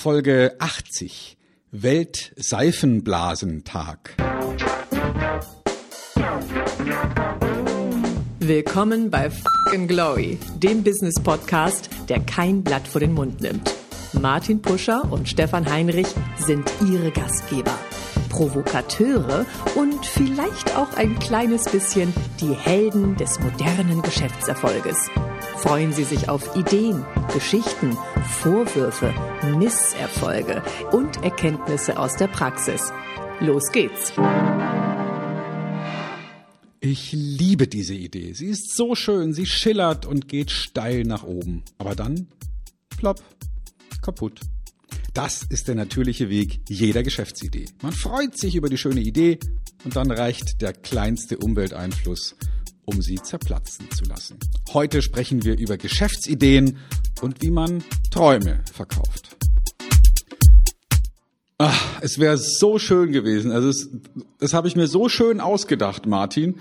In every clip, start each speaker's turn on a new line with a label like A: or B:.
A: Folge 80. Weltseifenblasentag.
B: Willkommen bei Fucking Glory, dem Business Podcast, der kein Blatt vor den Mund nimmt. Martin Puscher und Stefan Heinrich sind ihre Gastgeber. Provokateure und vielleicht auch ein kleines bisschen die Helden des modernen Geschäftserfolges. Freuen Sie sich auf Ideen, Geschichten, Vorwürfe, Misserfolge und Erkenntnisse aus der Praxis. Los geht's!
A: Ich liebe diese Idee. Sie ist so schön, sie schillert und geht steil nach oben. Aber dann, plopp, kaputt. Das ist der natürliche Weg jeder Geschäftsidee. Man freut sich über die schöne Idee und dann reicht der kleinste Umwelteinfluss, um sie zerplatzen zu lassen. Heute sprechen wir über Geschäftsideen und wie man Träume verkauft. Ach, es wäre so schön gewesen. Also es, das habe ich mir so schön ausgedacht, Martin.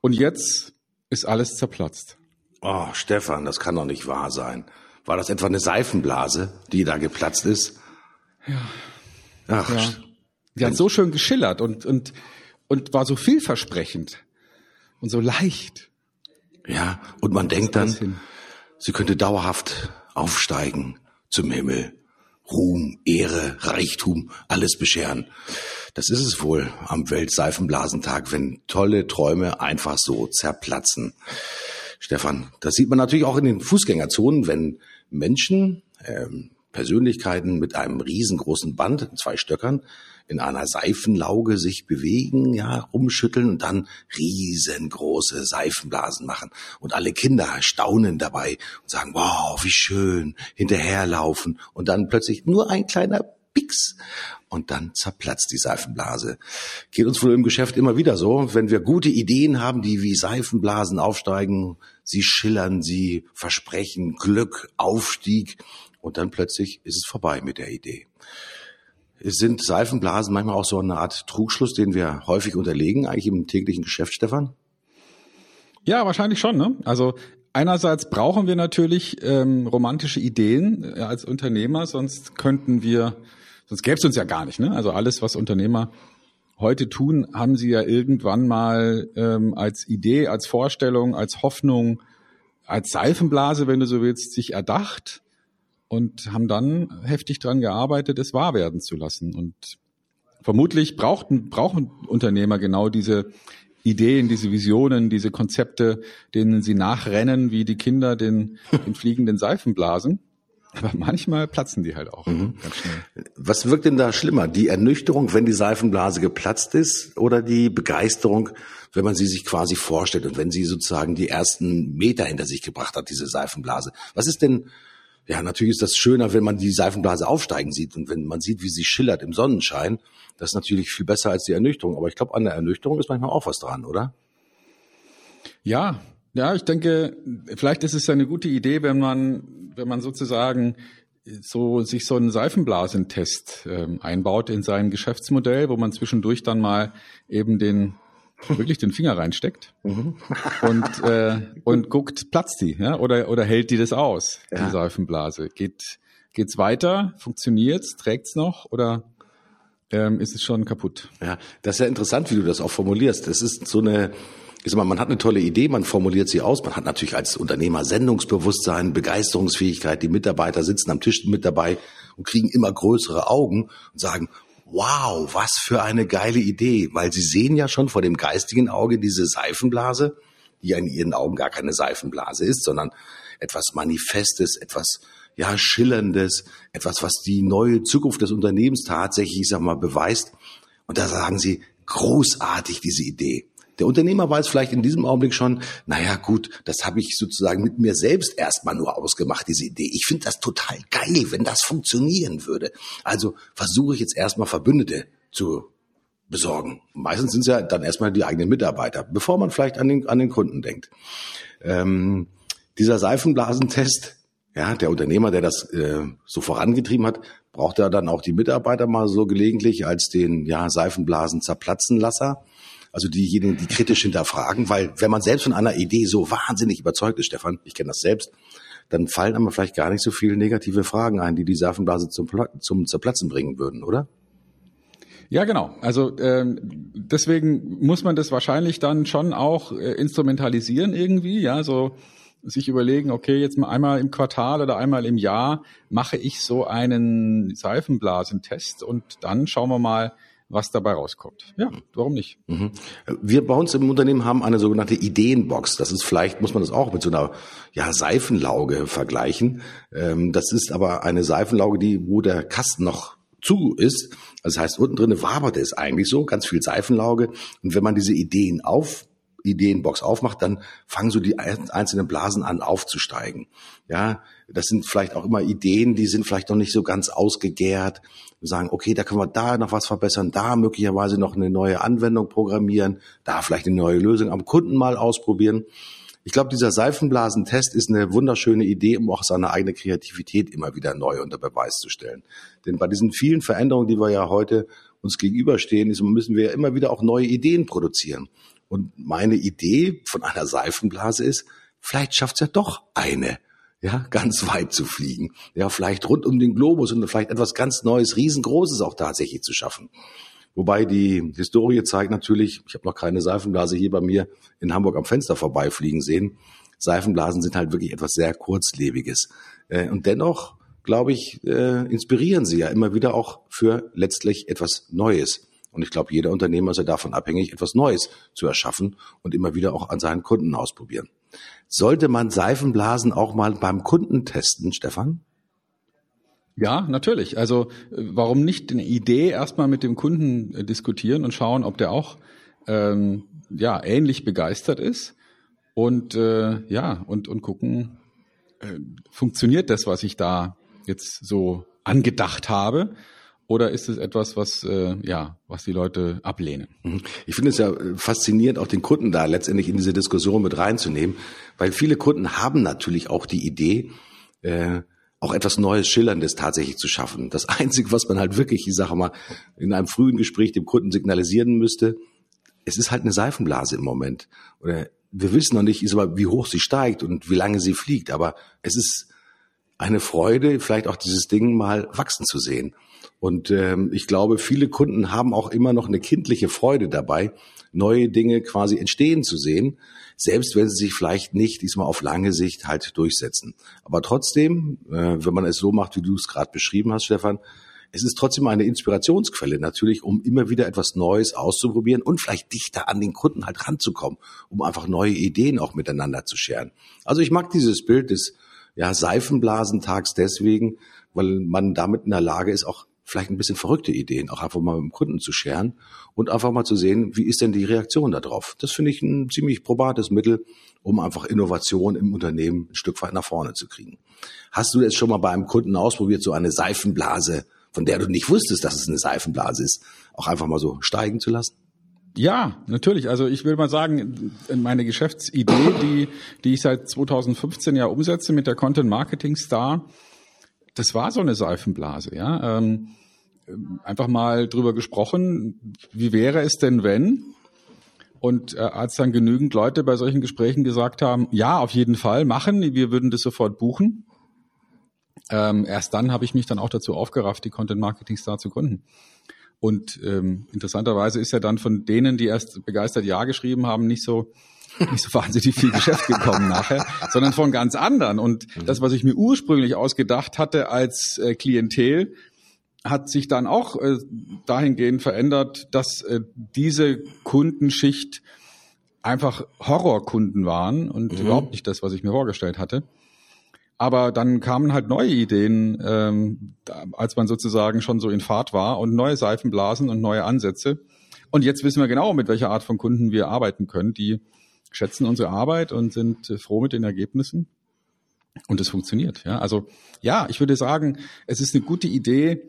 A: Und jetzt ist alles zerplatzt.
C: Oh, Stefan, das kann doch nicht wahr sein. War das etwa eine Seifenblase, die da geplatzt ist?
A: Ja.
C: Ach,
A: Ja. Die hat so schön geschillert und, und, und war so vielversprechend und so leicht.
C: ja. Und man denkt dann, sie könnte dauerhaft aufsteigen zum Himmel. Ruhm, Ehre, Reichtum, alles bescheren. Das ist es wohl am Weltseifenblasentag, wenn tolle Träume einfach so zerplatzen. Stefan, das sieht man natürlich auch in den Fußgängerzonen, wenn Menschen, ähm, Persönlichkeiten mit einem riesengroßen Band, zwei Stöckern, in einer Seifenlauge sich bewegen, ja, rumschütteln und dann riesengroße Seifenblasen machen. Und alle Kinder staunen dabei und sagen, wow, wie schön, hinterherlaufen und dann plötzlich nur ein kleiner Pix und dann zerplatzt die Seifenblase. Geht uns wohl im Geschäft immer wieder so, wenn wir gute Ideen haben, die wie Seifenblasen aufsteigen, sie schillern, sie versprechen Glück, Aufstieg und dann plötzlich ist es vorbei mit der Idee. Sind Seifenblasen manchmal auch so eine Art Trugschluss, den wir häufig unterlegen, eigentlich im täglichen Geschäft, Stefan?
A: Ja, wahrscheinlich schon. Ne? Also einerseits brauchen wir natürlich ähm, romantische Ideen äh, als Unternehmer, sonst könnten wir, sonst gäbe es uns ja gar nicht. Ne? Also alles, was Unternehmer heute tun, haben sie ja irgendwann mal ähm, als Idee, als Vorstellung, als Hoffnung, als Seifenblase, wenn du so willst, sich erdacht und haben dann heftig dran gearbeitet, es wahr werden zu lassen. Und vermutlich brauchten, brauchen Unternehmer genau diese Ideen, diese Visionen, diese Konzepte, denen sie nachrennen, wie die Kinder den, den fliegenden Seifenblasen. Aber manchmal platzen die halt auch schnell.
C: Was wirkt denn da schlimmer? Die Ernüchterung, wenn die Seifenblase geplatzt ist oder die Begeisterung, wenn man sie sich quasi vorstellt und wenn sie sozusagen die ersten Meter hinter sich gebracht hat, diese Seifenblase? Was ist denn, ja, natürlich ist das schöner, wenn man die Seifenblase aufsteigen sieht und wenn man sieht, wie sie schillert im Sonnenschein. Das ist natürlich viel besser als die Ernüchterung. Aber ich glaube, an der Ernüchterung ist manchmal auch was dran, oder?
A: Ja, ja, ich denke, vielleicht ist es eine gute Idee, wenn man, wenn man sozusagen so sich so einen Seifenblasentest ähm, einbaut in sein Geschäftsmodell, wo man zwischendurch dann mal eben den wirklich den Finger reinsteckt und äh, und guckt, platzt die, ja, oder oder hält die das aus,
C: Ja.
A: die Seifenblase? Geht geht's weiter? Funktioniert's? Trägt's noch? Oder ähm, ist es schon kaputt?
C: Ja, das ist ja interessant, wie du das auch formulierst. Das ist so eine, ich sag mal, man hat eine tolle Idee, man formuliert sie aus, man hat natürlich als Unternehmer Sendungsbewusstsein, Begeisterungsfähigkeit, die Mitarbeiter sitzen am Tisch mit dabei und kriegen immer größere Augen und sagen, wow, was für eine geile Idee, weil sie sehen ja schon vor dem geistigen Auge diese Seifenblase, die ja in ihren Augen gar keine Seifenblase ist, sondern etwas Manifestes, etwas ja schillerndes, etwas, was die neue Zukunft des Unternehmens tatsächlich, ich sag mal, beweist. Und da sagen sie, großartig diese Idee. Der Unternehmer weiß vielleicht in diesem Augenblick schon, naja gut, das habe ich sozusagen mit mir selbst erstmal nur ausgemacht, diese Idee. Ich finde das total geil, wenn das funktionieren würde. Also versuche ich jetzt erstmal Verbündete zu besorgen. Meistens sind es ja dann erstmal die eigenen Mitarbeiter, bevor man vielleicht an den, an den Kunden denkt. Ähm, dieser Seifenblasentest, ja, der Unternehmer, der das äh, so vorangetrieben hat, braucht ja dann auch die Mitarbeiter mal so gelegentlich als den ja, Seifenblasen zerplatzen Lasser. Also diejenigen, die kritisch hinterfragen, weil wenn man selbst von einer Idee so wahnsinnig überzeugt ist, Stefan, ich kenne das selbst, dann fallen aber vielleicht gar nicht so viele negative Fragen ein, die die Seifenblase zum, zum Zerplatzen bringen würden, oder?
A: Ja, genau. Also ähm, deswegen muss man das wahrscheinlich dann schon auch äh, instrumentalisieren irgendwie, ja, so sich überlegen, okay, jetzt mal einmal im Quartal oder einmal im Jahr mache ich so einen Seifenblasentest und dann schauen wir mal, was dabei rauskommt. Ja, warum nicht? Mhm.
C: Wir bei uns im Unternehmen haben eine sogenannte Ideenbox. Das ist vielleicht, muss man das auch mit so einer ja, Seifenlauge vergleichen. Ähm, das ist aber eine Seifenlauge, die, wo der Kasten noch zu ist. Das heißt, unten drinne wabert es eigentlich so, ganz viel Seifenlauge. Und wenn man diese Ideen auf Ideenbox aufmacht, dann fangen so die einzelnen Blasen an aufzusteigen. Ja, das sind vielleicht auch immer Ideen, die sind vielleicht noch nicht so ganz ausgegärt. Wir sagen, okay, da können wir da noch was verbessern, da möglicherweise noch eine neue Anwendung programmieren, da vielleicht eine neue Lösung am Kunden mal ausprobieren. Ich glaube, dieser Seifenblasentest ist eine wunderschöne Idee, um auch seine eigene Kreativität immer wieder neu unter Beweis zu stellen. Denn bei diesen vielen Veränderungen, die wir ja heute uns gegenüberstehen, müssen wir immer wieder auch neue Ideen produzieren. Und meine Idee von einer Seifenblase ist, vielleicht schafft's ja doch eine, ja, ganz weit zu fliegen. Ja, vielleicht rund um den Globus und vielleicht etwas ganz Neues, riesengroßes auch tatsächlich zu schaffen. Wobei die Historie zeigt natürlich, ich habe noch keine Seifenblase hier bei mir in Hamburg am Fenster vorbeifliegen sehen. Seifenblasen sind halt wirklich etwas sehr kurzlebiges. Äh, und dennoch, glaube ich, äh, inspirieren sie ja immer wieder auch für letztlich etwas Neues. Und ich glaube, jeder Unternehmer ist ja davon abhängig, etwas Neues zu erschaffen und immer wieder auch an seinen Kunden ausprobieren. Sollte man Seifenblasen auch mal beim Kunden testen, Stefan?
A: Ja, natürlich. Also äh, warum nicht eine Idee erstmal mit dem Kunden äh, diskutieren und schauen, ob der auch ähm, ja ähnlich begeistert ist und äh, ja und und gucken, äh, funktioniert das, was ich da jetzt so angedacht habe oder ist es etwas, was äh, ja, was die Leute ablehnen?
C: Mhm. Ich finde es ja äh, faszinierend, auch den Kunden da letztendlich in diese Diskussion mit reinzunehmen, weil viele Kunden haben natürlich auch die Idee, äh, auch etwas Neues, Schillerndes tatsächlich zu schaffen. Das Einzige, was man halt wirklich, ich sage mal, in einem frühen Gespräch dem Kunden signalisieren müsste, es ist halt eine Seifenblase im Moment. Oder wir wissen noch nicht, wie hoch sie steigt und wie lange sie fliegt, aber es ist eine Freude, vielleicht auch dieses Ding mal wachsen zu sehen. Und ähm, ich glaube, viele Kunden haben auch immer noch eine kindliche Freude dabei, neue Dinge quasi entstehen zu sehen, selbst wenn sie sich vielleicht nicht diesmal auf lange Sicht halt durchsetzen. Aber trotzdem, äh, wenn man es so macht, wie du es gerade beschrieben hast, Stefan, es ist trotzdem eine Inspirationsquelle natürlich, um immer wieder etwas Neues auszuprobieren und vielleicht dichter an den Kunden halt ranzukommen, um einfach neue Ideen auch miteinander zu scheren. Also ich mag dieses Bild des ja, Seifenblasentags deswegen, weil man damit in der Lage ist, auch vielleicht ein bisschen verrückte Ideen auch einfach mal mit dem Kunden zu scheren und einfach mal zu sehen, wie ist denn die Reaktion darauf. Das finde ich ein ziemlich probates Mittel, um einfach Innovation im Unternehmen ein Stück weit nach vorne zu kriegen. Hast du jetzt schon mal bei einem Kunden ausprobiert, so eine Seifenblase, von der du nicht wusstest, dass es eine Seifenblase ist, auch einfach mal so steigen zu lassen?
A: Ja, natürlich. Also ich will mal sagen, meine Geschäftsidee, die, die ich seit 2015 ja umsetze mit der Content Marketing Star, das war so eine Seifenblase, ja. Ähm, einfach mal drüber gesprochen, wie wäre es denn, wenn? Und äh, als dann genügend Leute bei solchen Gesprächen gesagt haben, ja, auf jeden Fall machen, wir würden das sofort buchen, ähm, erst dann habe ich mich dann auch dazu aufgerafft, die Content Marketing Star zu gründen. Und ähm, interessanterweise ist ja dann von denen, die erst begeistert Ja geschrieben haben, nicht so nicht so wahnsinnig viel Geschäft gekommen nachher, sondern von ganz anderen. Und mhm. das, was ich mir ursprünglich ausgedacht hatte als äh, Klientel, hat sich dann auch äh, dahingehend verändert, dass äh, diese Kundenschicht einfach Horrorkunden waren und mhm. überhaupt nicht das, was ich mir vorgestellt hatte. Aber dann kamen halt neue Ideen, ähm, als man sozusagen schon so in Fahrt war und neue Seifenblasen und neue Ansätze. Und jetzt wissen wir genau, mit welcher Art von Kunden wir arbeiten können, die schätzen unsere Arbeit und sind äh, froh mit den Ergebnissen. Und es funktioniert. Ja, also ja, ich würde sagen, es ist eine gute Idee,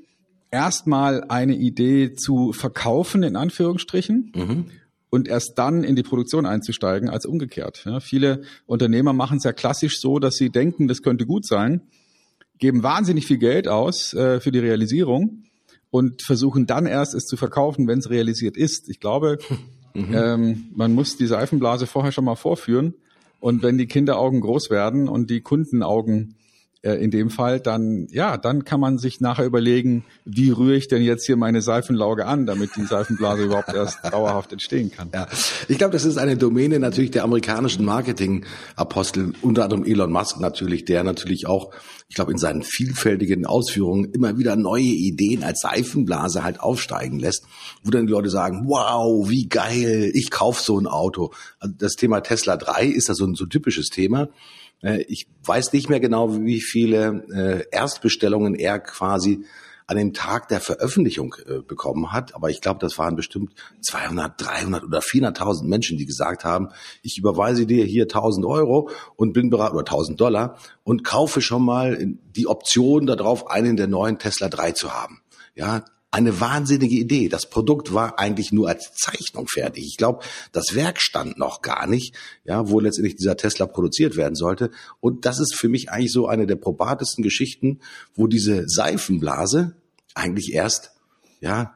A: erstmal eine Idee zu verkaufen in Anführungsstrichen. Mhm. Und erst dann in die Produktion einzusteigen als umgekehrt. Ja, viele Unternehmer machen es ja klassisch so, dass sie denken, das könnte gut sein, geben wahnsinnig viel Geld aus äh, für die Realisierung und versuchen dann erst es zu verkaufen, wenn es realisiert ist. Ich glaube, Mhm. Ähm, man muss die Seifenblase vorher schon mal vorführen Und wenn die Kinderaugen groß werden und die Kundenaugen äh, in dem Fall, dann, ja, dann kann man sich nachher überlegen, wie rühre ich denn jetzt hier meine Seifenlauge an, damit die Seifenblase überhaupt erst dauerhaft entstehen kann.
C: Ja, ich glaube, das ist eine Domäne natürlich der amerikanischen Marketing-Apostel, unter anderem Elon Musk natürlich, der natürlich auch, ich glaube, in seinen vielfältigen Ausführungen immer wieder neue Ideen als Seifenblase halt aufsteigen lässt, wo dann die Leute sagen, wow, wie geil, ich kauf so ein Auto. Also das Thema Tesla 3 ist da so ein so typisches Thema. Äh, ich weiß nicht mehr genau, wie viele äh, Erstbestellungen er quasi an dem Tag der Veröffentlichung äh, bekommen hat. Aber ich glaube, das waren bestimmt 200, 300 oder 400.000 Menschen, die gesagt haben, ich überweise dir hier 1000 Euro und bin bereit, oder 1000 Dollar und kaufe schon mal die Option darauf, einen der neuen Tesla 3 zu haben. Ja, eine wahnsinnige Idee. Das Produkt war eigentlich nur als Zeichnung fertig. Ich glaube, das Werk stand noch gar nicht, ja, wo letztendlich dieser Tesla produziert werden sollte. Und das ist für mich eigentlich so eine der probatesten Geschichten, wo diese Seifenblase eigentlich erst, ja,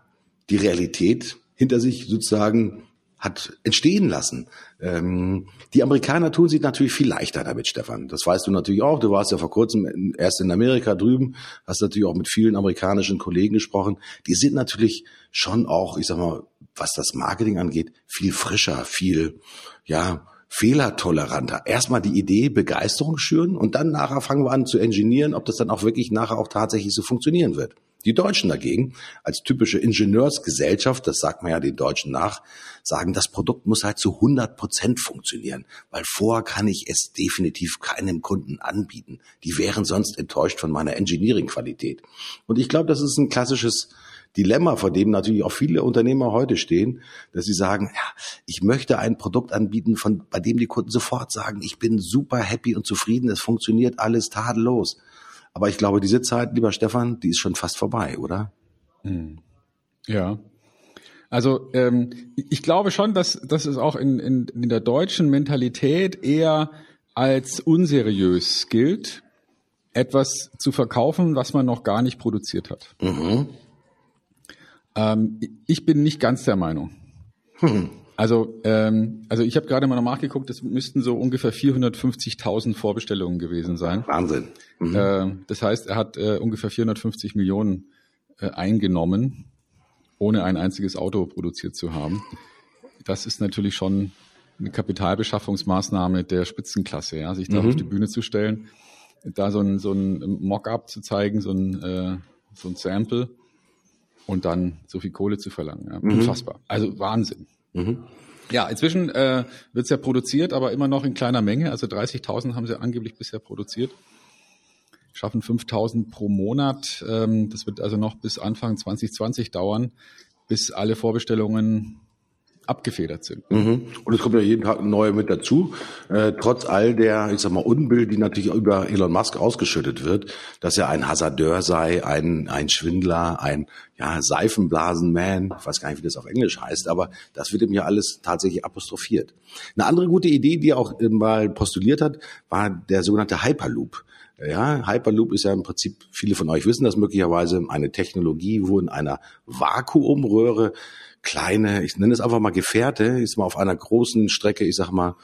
C: die Realität hinter sich sozusagen hat entstehen lassen. Ähm, die Amerikaner tun sich natürlich viel leichter damit, Stefan. Das weißt du natürlich auch. Du warst ja vor kurzem erst in Amerika drüben, hast natürlich auch mit vielen amerikanischen Kollegen gesprochen. Die sind natürlich schon auch, ich sag mal, was das Marketing angeht, viel frischer, viel, ja, fehlertoleranter. Erstmal die Idee, Begeisterung schüren und dann nachher fangen wir an zu engineieren, ob das dann auch wirklich nachher auch tatsächlich so funktionieren wird. Die Deutschen dagegen, als typische Ingenieursgesellschaft, das sagt man ja den Deutschen nach, sagen, das Produkt muss halt zu 100 Prozent funktionieren, weil vorher kann ich es definitiv keinem Kunden anbieten. Die wären sonst enttäuscht von meiner Engineering-Qualität. Und ich glaube, das ist ein klassisches Dilemma, vor dem natürlich auch viele Unternehmer heute stehen, dass sie sagen, ja, ich möchte ein Produkt anbieten, von, bei dem die Kunden sofort sagen, ich bin super happy und zufrieden, es funktioniert alles tadellos. Aber ich glaube, diese Zeit, lieber Stefan, die ist schon fast vorbei, oder? Hm.
A: Ja. Also ähm, ich glaube schon, dass, dass es auch in, in, in der deutschen Mentalität eher als unseriös gilt, etwas zu verkaufen, was man noch gar nicht produziert hat. Mhm. Ähm, ich bin nicht ganz der Meinung. Hm. Also, ähm, also ich habe gerade mal noch nachgeguckt, es müssten so ungefähr 450.000 Vorbestellungen gewesen sein.
C: Wahnsinn.
A: Mhm. Äh, das heißt, er hat äh, ungefähr 450 Millionen äh, eingenommen, ohne ein einziges Auto produziert zu haben. Das ist natürlich schon eine Kapitalbeschaffungsmaßnahme der Spitzenklasse, ja, sich da mhm. auf die Bühne zu stellen, da so ein, so ein Mock-up zu zeigen, so ein, äh, so ein Sample und dann so viel Kohle zu verlangen. Ja. Mhm. Unfassbar. Also Wahnsinn. Mhm. Ja, inzwischen äh, wird es ja produziert, aber immer noch in kleiner Menge. Also 30.000 haben sie angeblich bisher produziert. Schaffen 5.000 pro Monat. Ähm, das wird also noch bis Anfang 2020 dauern, bis alle Vorbestellungen abgefedert sind.
C: Mhm. Und es kommt ja jeden Tag ein neuer mit dazu. Äh, trotz all der, ich sag mal, Unbild, die natürlich über Elon Musk ausgeschüttet wird, dass er ein Hasardeur sei, ein, ein Schwindler, ein ja, Seifenblasenman, ich weiß gar nicht, wie das auf Englisch heißt, aber das wird ihm ja alles tatsächlich apostrophiert. Eine andere gute Idee, die er auch mal postuliert hat, war der sogenannte Hyperloop. Ja, Hyperloop ist ja im Prinzip, viele von euch wissen das möglicherweise, eine Technologie, wo in einer Vakuumröhre kleine, ich nenne es einfach mal Gefährte, ist mal auf einer großen Strecke, ich sag mal,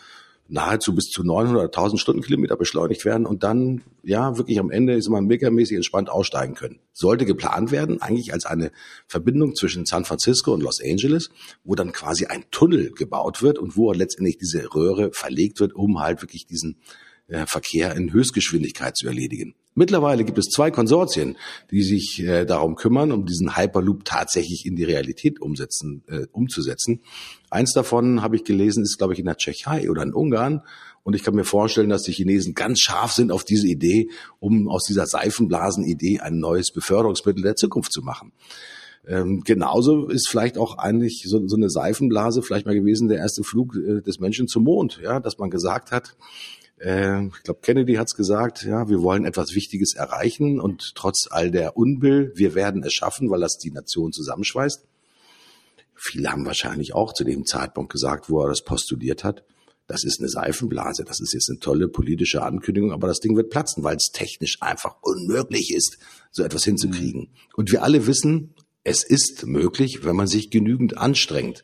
C: nahezu bis zu 900, 1000 Stundenkilometer beschleunigt werden und dann, ja, wirklich am Ende ist man megamäßig entspannt aussteigen können. Sollte geplant werden, eigentlich als eine Verbindung zwischen San Francisco und Los Angeles, wo dann quasi ein Tunnel gebaut wird und wo letztendlich diese Röhre verlegt wird, um halt wirklich diesen Verkehr in Höchstgeschwindigkeit zu erledigen. Mittlerweile gibt es zwei Konsortien, die sich äh, darum kümmern, um diesen Hyperloop tatsächlich in die Realität umsetzen, äh, umzusetzen. Eins davon habe ich gelesen, ist glaube ich in der Tschechei oder in Ungarn. Und ich kann mir vorstellen, dass die Chinesen ganz scharf sind auf diese Idee, um aus dieser Seifenblasen-Idee ein neues Beförderungsmittel der Zukunft zu machen. Ähm, genauso ist vielleicht auch eigentlich so, so eine Seifenblase vielleicht mal gewesen der erste Flug äh, des Menschen zum Mond, ja, dass man gesagt hat, äh, ich glaube, Kennedy hat es gesagt, ja, wir wollen etwas Wichtiges erreichen und trotz all der Unbill, wir werden es schaffen, weil das die Nation zusammenschweißt. Viele haben wahrscheinlich auch zu dem Zeitpunkt gesagt, wo er das postuliert hat, das ist eine Seifenblase, das ist jetzt eine tolle politische Ankündigung, aber das Ding wird platzen, weil es technisch einfach unmöglich ist, so etwas hinzukriegen. Mhm. Und wir alle wissen, es ist möglich, wenn man sich genügend anstrengt.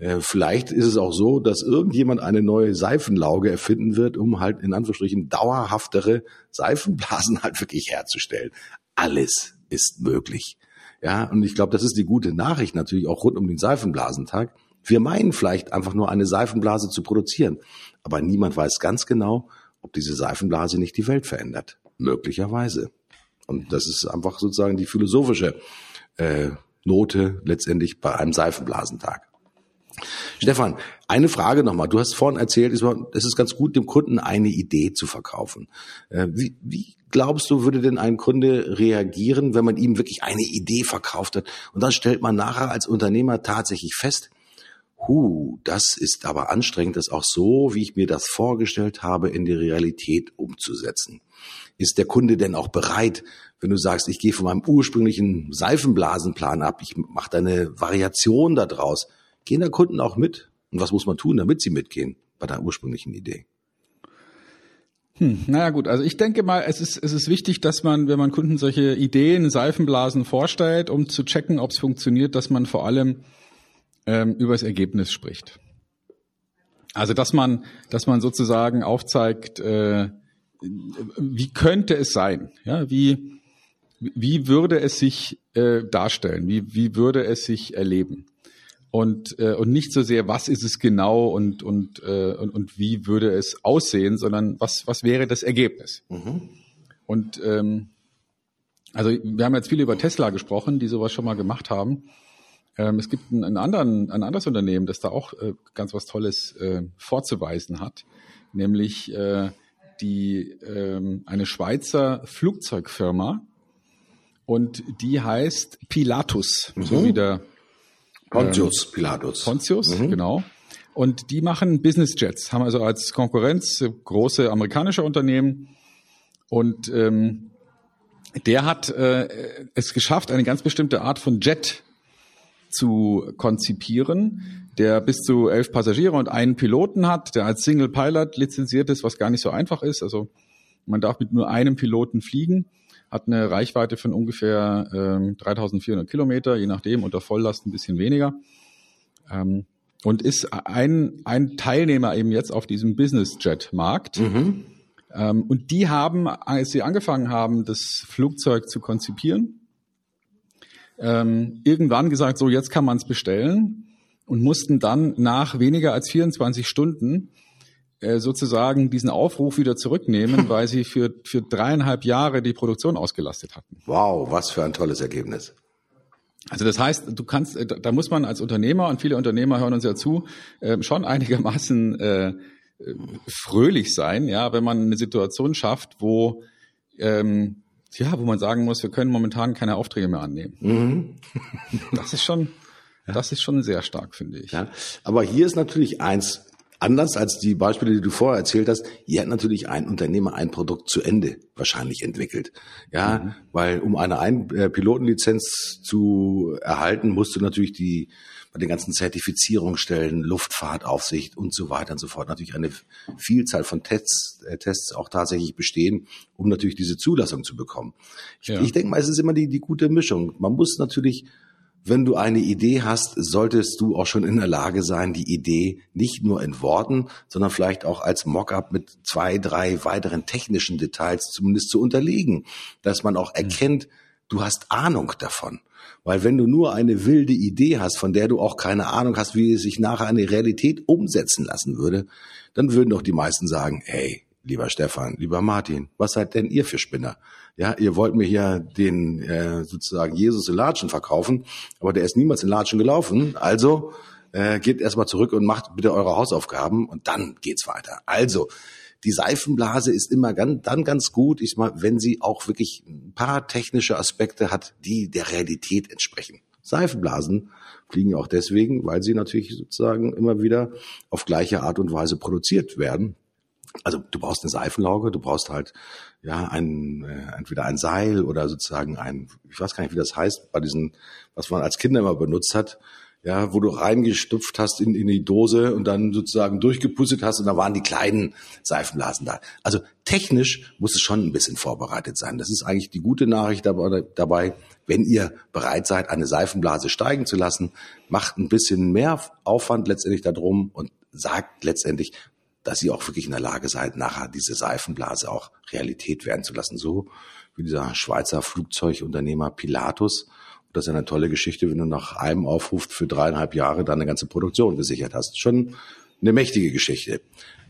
C: Äh, vielleicht ist es auch so, dass irgendjemand eine neue Seifenlauge erfinden wird, um halt in Anführungsstrichen dauerhaftere Seifenblasen halt wirklich herzustellen. Alles ist möglich. Ja, und ich glaube, das ist die gute Nachricht natürlich auch rund um den Seifenblasentag. Wir meinen vielleicht einfach nur eine Seifenblase zu produzieren, aber niemand weiß ganz genau, ob diese Seifenblase nicht die Welt verändert. Möglicherweise. Und das ist einfach sozusagen die philosophische äh, Note letztendlich bei einem Seifenblasentag. Stefan, eine Frage nochmal. Du hast vorhin erzählt, es ist ganz gut, dem Kunden eine Idee zu verkaufen. Äh, wie, wie glaubst du, würde denn ein Kunde reagieren, wenn man ihm wirklich eine Idee verkauft hat und dann stellt man nachher als Unternehmer tatsächlich fest, Huh, das ist aber anstrengend, das auch so, wie ich mir das vorgestellt habe, in die Realität umzusetzen. Ist der Kunde denn auch bereit, wenn du sagst, ich gehe von meinem ursprünglichen Seifenblasenplan ab, ich mache da eine Variation daraus, gehen da Kunden auch mit? Und was muss man tun, damit sie mitgehen bei der ursprünglichen Idee?
A: Hm, naja gut, also ich denke mal, es ist, es ist wichtig, dass man, wenn man Kunden solche Ideen, Seifenblasen vorstellt, um zu checken, ob es funktioniert, dass man vor allem ähm, über das Ergebnis spricht. Also dass man, dass man sozusagen aufzeigt, äh, wie könnte es sein? Ja, wie, wie würde es sich äh, darstellen? Wie, wie würde es sich erleben? Und, äh, und nicht so sehr, was ist es genau und, und, äh, und, und wie würde es aussehen, sondern was, was wäre das Ergebnis? Mhm. Und ähm, also wir haben jetzt viel über Tesla gesprochen, die sowas schon mal gemacht haben. Ähm, es gibt einen anderen, ein anderes Unternehmen, das da auch äh, ganz was Tolles äh, vorzuweisen hat, nämlich äh, die ähm, eine Schweizer Flugzeugfirma und die heißt Pilatus, mhm. so wie der
C: Pontius ähm, Pilatus.
A: Pontius, mhm. genau. Und die machen Business Jets, haben also als Konkurrenz große amerikanische Unternehmen und ähm, der hat äh, es geschafft, eine ganz bestimmte Art von Jet zu konzipieren, der bis zu elf Passagiere und einen Piloten hat, der als Single Pilot lizenziert ist, was gar nicht so einfach ist. Also man darf mit nur einem Piloten fliegen, hat eine Reichweite von ungefähr ähm, 3400 Kilometer, je nachdem, unter Volllast ein bisschen weniger. Ähm, und ist ein, ein Teilnehmer eben jetzt auf diesem Business Jet Markt. Mhm. Ähm, und die haben, als sie angefangen haben, das Flugzeug zu konzipieren, ähm, irgendwann gesagt, so jetzt kann man es bestellen und mussten dann nach weniger als 24 Stunden sozusagen diesen Aufruf wieder zurücknehmen, weil sie für, für dreieinhalb Jahre die Produktion ausgelastet hatten.
C: Wow, was für ein tolles Ergebnis.
A: Also das heißt, du kannst, äh, da muss man als Unternehmer und viele Unternehmer hören uns ja zu, äh, schon einigermaßen äh, äh, fröhlich sein, ja, wenn man eine Situation schafft, wo ähm, ja, wo man sagen muss, wir können momentan keine Aufträge mehr annehmen. Mhm. das ist schon, das ist schon sehr stark, finde ich.
C: Ja, aber hier ist natürlich eins anders als die Beispiele, die du vorher erzählt hast. Hier hat natürlich ein Unternehmer ein Produkt zu Ende wahrscheinlich entwickelt. Ja, mhm. weil um eine ein äh, Pilotenlizenz zu erhalten, musst du natürlich die bei den ganzen Zertifizierungsstellen, Luftfahrtaufsicht und so weiter und so fort natürlich eine Vielzahl von Tests, äh, Tests auch tatsächlich bestehen, um natürlich diese Zulassung zu bekommen. Ich, ja. ich denke mal, es ist immer die, die gute Mischung. Man muss natürlich wenn du eine Idee hast, solltest du auch schon in der Lage sein, die Idee nicht nur in Worten, sondern vielleicht auch als Mockup mit zwei, drei weiteren technischen Details zumindest zu unterlegen, dass man auch erkennt, du hast Ahnung davon. Weil wenn du nur eine wilde Idee hast, von der du auch keine Ahnung hast, wie es sich nachher eine Realität umsetzen lassen würde, dann würden doch die meisten sagen, hey, lieber Stefan, lieber Martin, was seid denn ihr für Spinner? Ja, ihr wollt mir hier den äh, sozusagen Jesus in Latschen verkaufen, aber der ist niemals in Latschen gelaufen. Also äh, geht erstmal zurück und macht bitte eure Hausaufgaben und dann geht's weiter. Also die Seifenblase ist immer ganz, dann ganz gut, ich mal, wenn sie auch wirklich ein paar technische Aspekte hat, die der Realität entsprechen. Seifenblasen fliegen auch deswegen, weil sie natürlich sozusagen immer wieder auf gleiche Art und Weise produziert werden. Also du brauchst eine Seifenlauge, du brauchst halt ja ein äh, entweder ein Seil oder sozusagen ein, ich weiß gar nicht, wie das heißt, bei diesen, was man als Kinder immer benutzt hat, ja, wo du reingestupft hast in, in die Dose und dann sozusagen durchgepustet hast und da waren die kleinen Seifenblasen da. Also technisch muss es schon ein bisschen vorbereitet sein. Das ist eigentlich die gute Nachricht dabei. Wenn ihr bereit seid, eine Seifenblase steigen zu lassen, macht ein bisschen mehr Aufwand letztendlich darum und sagt letztendlich, dass ihr auch wirklich in der Lage seid, nachher diese Seifenblase auch Realität werden zu lassen. So wie dieser Schweizer Flugzeugunternehmer Pilatus, das ist eine tolle Geschichte, wenn du nach einem Aufruf für dreieinhalb Jahre deine ganze Produktion gesichert hast. Schon eine mächtige Geschichte.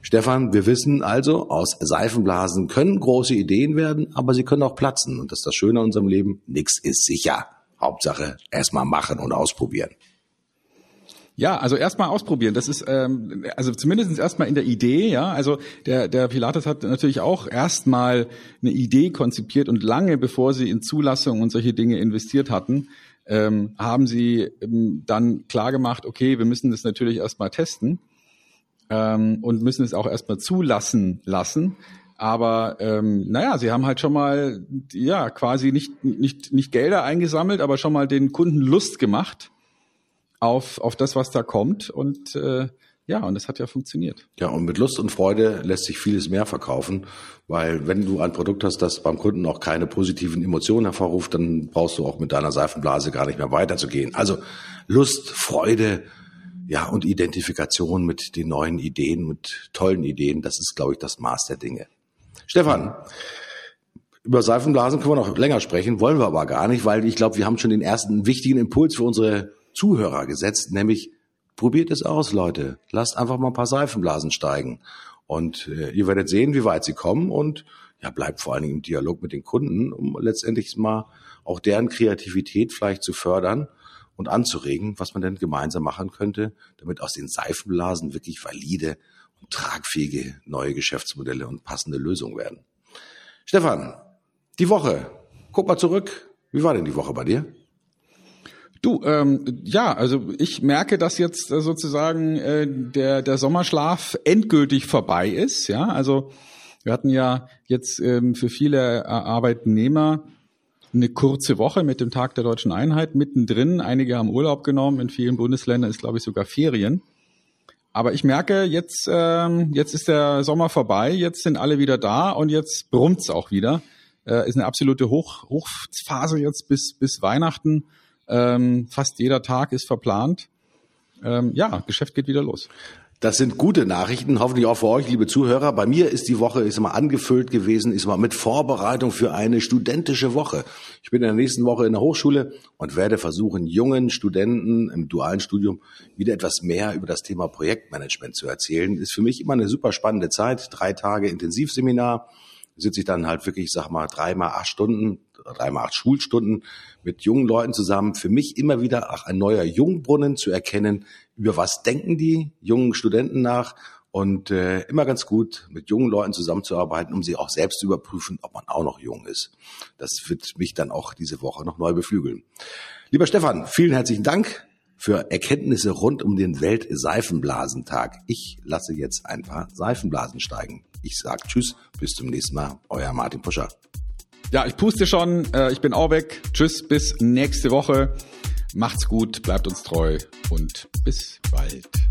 C: Stefan, wir wissen also, aus Seifenblasen können große Ideen werden, aber sie können auch platzen. Und das ist das Schöne an unserem Leben. Nix ist sicher. Hauptsache erstmal machen und ausprobieren.
A: Ja, also erstmal ausprobieren. Das ist ähm, also zumindest erstmal in der Idee, ja. Also der der Pilates hat natürlich auch erstmal eine Idee konzipiert und lange bevor sie in Zulassung und solche Dinge investiert hatten, ähm, haben sie ähm, dann klar gemacht, okay, wir müssen das natürlich erstmal testen ähm, und müssen es auch erstmal zulassen lassen. Aber ähm, naja, sie haben halt schon mal ja quasi nicht nicht nicht Gelder eingesammelt, aber schon mal den Kunden Lust gemacht auf, auf das, was da kommt. Und äh, ja, und es hat ja funktioniert.
C: Ja, und mit Lust und Freude lässt sich vieles mehr verkaufen, weil wenn du ein Produkt hast, das beim Kunden auch keine positiven Emotionen hervorruft, dann brauchst du auch mit deiner Seifenblase gar nicht mehr weiterzugehen. Also Lust, Freude, ja, und Identifikation mit den neuen Ideen, mit tollen Ideen, das ist, glaube ich, das Maß der Dinge. Stefan, über Seifenblasen können wir noch länger sprechen, wollen wir aber gar nicht, weil ich glaube, wir haben schon den ersten wichtigen Impuls für unsere Zuhörer gesetzt, nämlich probiert es aus, Leute. Lasst einfach mal ein paar Seifenblasen steigen. Und äh, ihr werdet sehen, wie weit sie kommen und ja, bleibt vor allen Dingen im Dialog mit den Kunden, um letztendlich mal auch deren Kreativität vielleicht zu fördern und anzuregen, was man denn gemeinsam machen könnte, damit aus den Seifenblasen wirklich valide und tragfähige neue Geschäftsmodelle und passende Lösungen werden. Stefan, die Woche. Guck mal zurück. Wie war denn die Woche bei dir?
A: Du, ähm, ja, also ich merke, dass jetzt äh, sozusagen äh, der, der Sommerschlaf endgültig vorbei ist. Ja, also wir hatten ja jetzt ähm, für viele Arbeitnehmer eine kurze Woche mit dem Tag der deutschen Einheit mittendrin. Einige haben Urlaub genommen, in vielen Bundesländern ist, glaube ich, sogar Ferien. Aber ich merke, jetzt, ähm, jetzt ist der Sommer vorbei, jetzt sind alle wieder da und jetzt brummt's auch wieder. Äh, ist eine absolute Hoch, Hochphase jetzt bis, bis Weihnachten. Ähm, fast jeder Tag ist verplant. Ähm, ja, Geschäft geht wieder los.
C: Das sind gute Nachrichten, hoffentlich auch für euch, liebe Zuhörer. Bei mir ist die Woche ist mal angefüllt gewesen, ist mal mit Vorbereitung für eine studentische Woche. Ich bin in der nächsten Woche in der Hochschule und werde versuchen, jungen Studenten im dualen Studium wieder etwas mehr über das Thema Projektmanagement zu erzählen. Ist für mich immer eine super spannende Zeit. Drei Tage Intensivseminar sitze ich dann halt wirklich, sag mal, dreimal acht Stunden, dreimal acht Schulstunden mit jungen Leuten zusammen. Für mich immer wieder ach, ein neuer Jungbrunnen zu erkennen, über was denken die jungen Studenten nach und äh, immer ganz gut mit jungen Leuten zusammenzuarbeiten, um sie auch selbst zu überprüfen, ob man auch noch jung ist. Das wird mich dann auch diese Woche noch neu beflügeln. Lieber Stefan, vielen herzlichen Dank für Erkenntnisse rund um den Weltseifenblasentag. Ich lasse jetzt ein paar Seifenblasen steigen. Ich sage Tschüss, bis zum nächsten Mal. Euer Martin Puscher.
A: Ja, ich puste schon. Äh, ich bin auch weg. Tschüss, bis nächste Woche. Macht's gut, bleibt uns treu und bis bald.